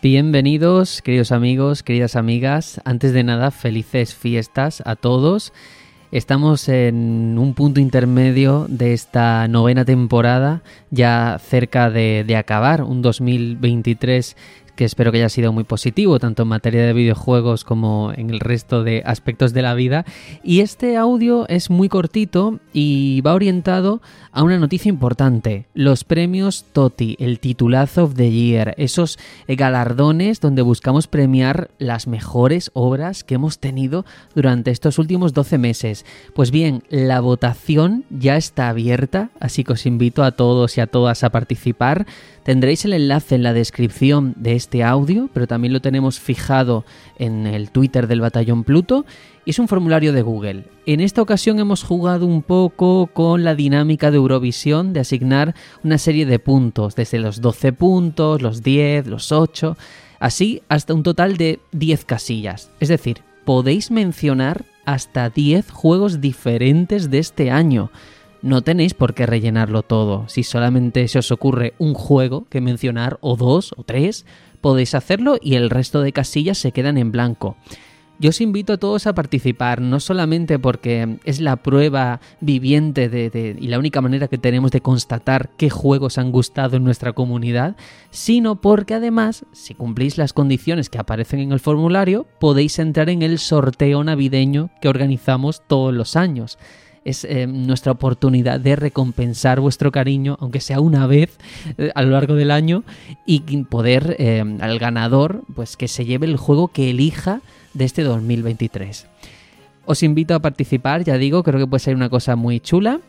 Bienvenidos, queridos amigos, queridas amigas. Antes de nada, felices fiestas a todos. Estamos en un punto intermedio de esta novena temporada, ya cerca de, de acabar, un 2023 que espero que haya sido muy positivo, tanto en materia de videojuegos como en el resto de aspectos de la vida. Y este audio es muy cortito y va orientado a una noticia importante, los premios TOTI, el titulazo of the year, esos galardones donde buscamos premiar las mejores obras que hemos tenido durante estos últimos 12 meses. Pues bien, la votación ya está abierta, así que os invito a todos y a todas a participar. Tendréis el enlace en la descripción de este audio, pero también lo tenemos fijado en el Twitter del Batallón Pluto y es un formulario de Google. En esta ocasión hemos jugado un poco con la dinámica de Eurovisión de asignar una serie de puntos, desde los 12 puntos, los 10, los 8, así hasta un total de 10 casillas. Es decir, podéis mencionar hasta 10 juegos diferentes de este año. No tenéis por qué rellenarlo todo. Si solamente se os ocurre un juego que mencionar, o dos, o tres, podéis hacerlo y el resto de casillas se quedan en blanco. Yo os invito a todos a participar, no solamente porque es la prueba viviente de, y la única manera que tenemos de constatar qué juegos han gustado en nuestra comunidad, sino porque además, si cumplís las condiciones que aparecen en el formulario, podéis entrar en el sorteo navideño que organizamos todos los años es eh, nuestra oportunidad de recompensar vuestro cariño, aunque sea una vez eh, a lo largo del año, y poder eh, al ganador, pues que se lleve el juego que elija de este 2023. Os invito a participar, ya digo, creo que puede ser una cosa muy chula.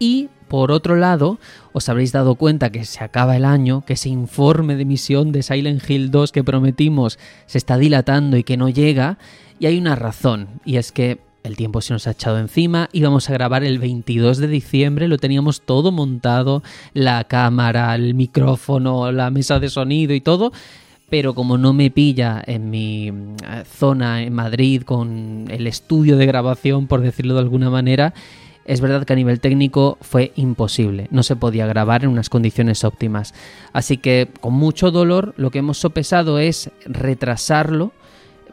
Y por otro lado, os habréis dado cuenta que se acaba el año, que ese informe de emisión de Silent Hill 2 que prometimos se está dilatando y que no llega. Y hay una razón, y es que el tiempo se nos ha echado encima, íbamos a grabar el 22 de diciembre, lo teníamos todo montado, la cámara, el micrófono, la mesa de sonido y todo, pero como no me pilla en mi eh, zona en Madrid con el estudio de grabación, por decirlo de alguna manera, es verdad que a nivel técnico fue imposible, no se podía grabar en unas condiciones óptimas. Así que con mucho dolor lo que hemos sopesado es retrasarlo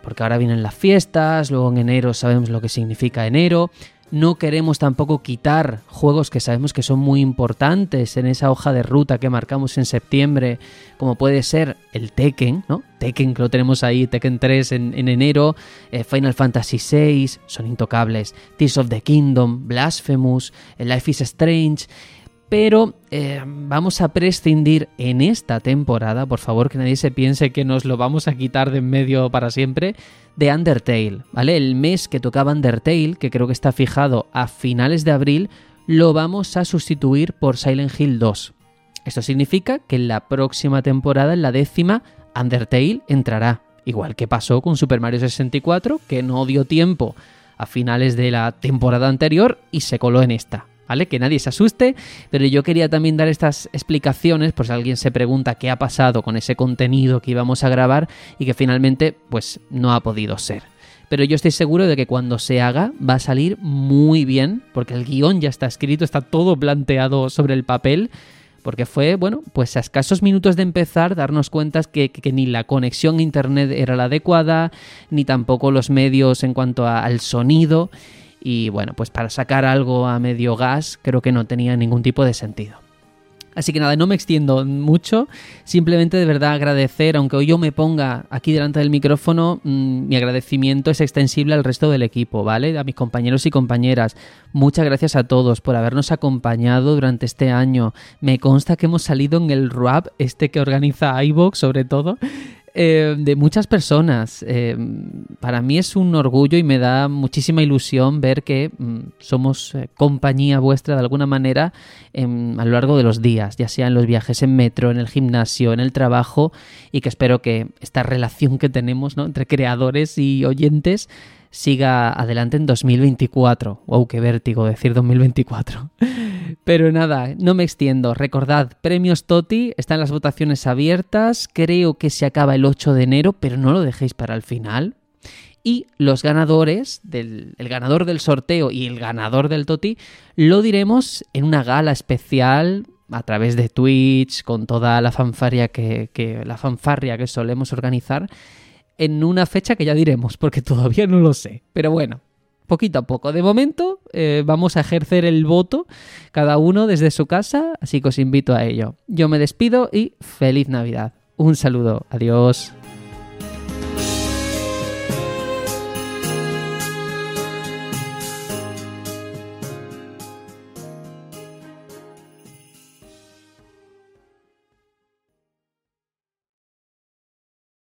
porque ahora vienen las fiestas, luego en enero sabemos lo que significa enero. No queremos tampoco quitar juegos que sabemos que son muy importantes en esa hoja de ruta que marcamos en septiembre, como puede ser el Tekken, ¿no? Tekken que lo tenemos ahí, Tekken 3 en, enero, eh, Final Fantasy VI, son intocables, Tears of the Kingdom, Blasphemous, Life is Strange pero eh, vamos a prescindir en esta temporada, por favor que nadie se piense que nos lo vamos a quitar de en medio para siempre, de Undertale, ¿vale? El mes que tocaba Undertale, que creo que está fijado a finales de abril, lo vamos a sustituir por Silent Hill 2. Esto significa que en la próxima temporada, en la décima, Undertale entrará, igual que pasó con Super Mario 64, que no dio tiempo a finales de la temporada anterior y se coló en esta. ¿Vale? Que nadie se asuste, pero yo quería también dar estas explicaciones por si alguien se pregunta qué ha pasado con ese contenido que íbamos a grabar y que finalmente pues no ha podido ser. Pero yo estoy seguro de que cuando se haga va a salir muy bien, porque el guion ya está escrito, está todo planteado sobre el papel porque fue, bueno, pues a escasos minutos de empezar darnos cuenta que, que, ni la conexión a internet era la adecuada, ni tampoco los medios en cuanto al sonido, y bueno, pues para sacar algo a medio gas creo que no tenía ningún tipo de sentido. Así que nada, no me extiendo mucho, simplemente de verdad agradecer, aunque hoy yo me ponga aquí delante del micrófono, mm, mi agradecimiento es extensible al resto del equipo, ¿vale? A mis compañeros y compañeras. Muchas gracias a todos por habernos acompañado durante este año. Me consta que hemos salido en el RAP, este que organiza iVoox sobre todo. Eh, de muchas personas. Eh, para mí es un orgullo y me da muchísima ilusión ver que mm, somos eh, compañía vuestra de alguna manera a lo largo de los días, ya sea en los viajes en metro, en el gimnasio, en el trabajo, y que espero que esta relación que tenemos entre creadores y oyentes siga adelante en 2024. ¡Wow! ¡Qué vértigo decir 2024! Pero nada, no me extiendo. Recordad, premios Toti, están las votaciones abiertas. Creo que se acaba el 8 de enero, pero no lo dejéis para el final. Y los ganadores, el ganador del sorteo y el ganador del Toti, lo diremos en una gala especial a través de Twitch, con toda la fanfarria que, la fanfarria que solemos organizar, en una fecha que ya diremos, porque todavía no lo sé. Pero bueno, poquito a poco. De momento eh, vamos a ejercer el voto cada uno desde su casa, así que os invito a ello. Yo me despido y feliz Navidad. Un saludo, adiós.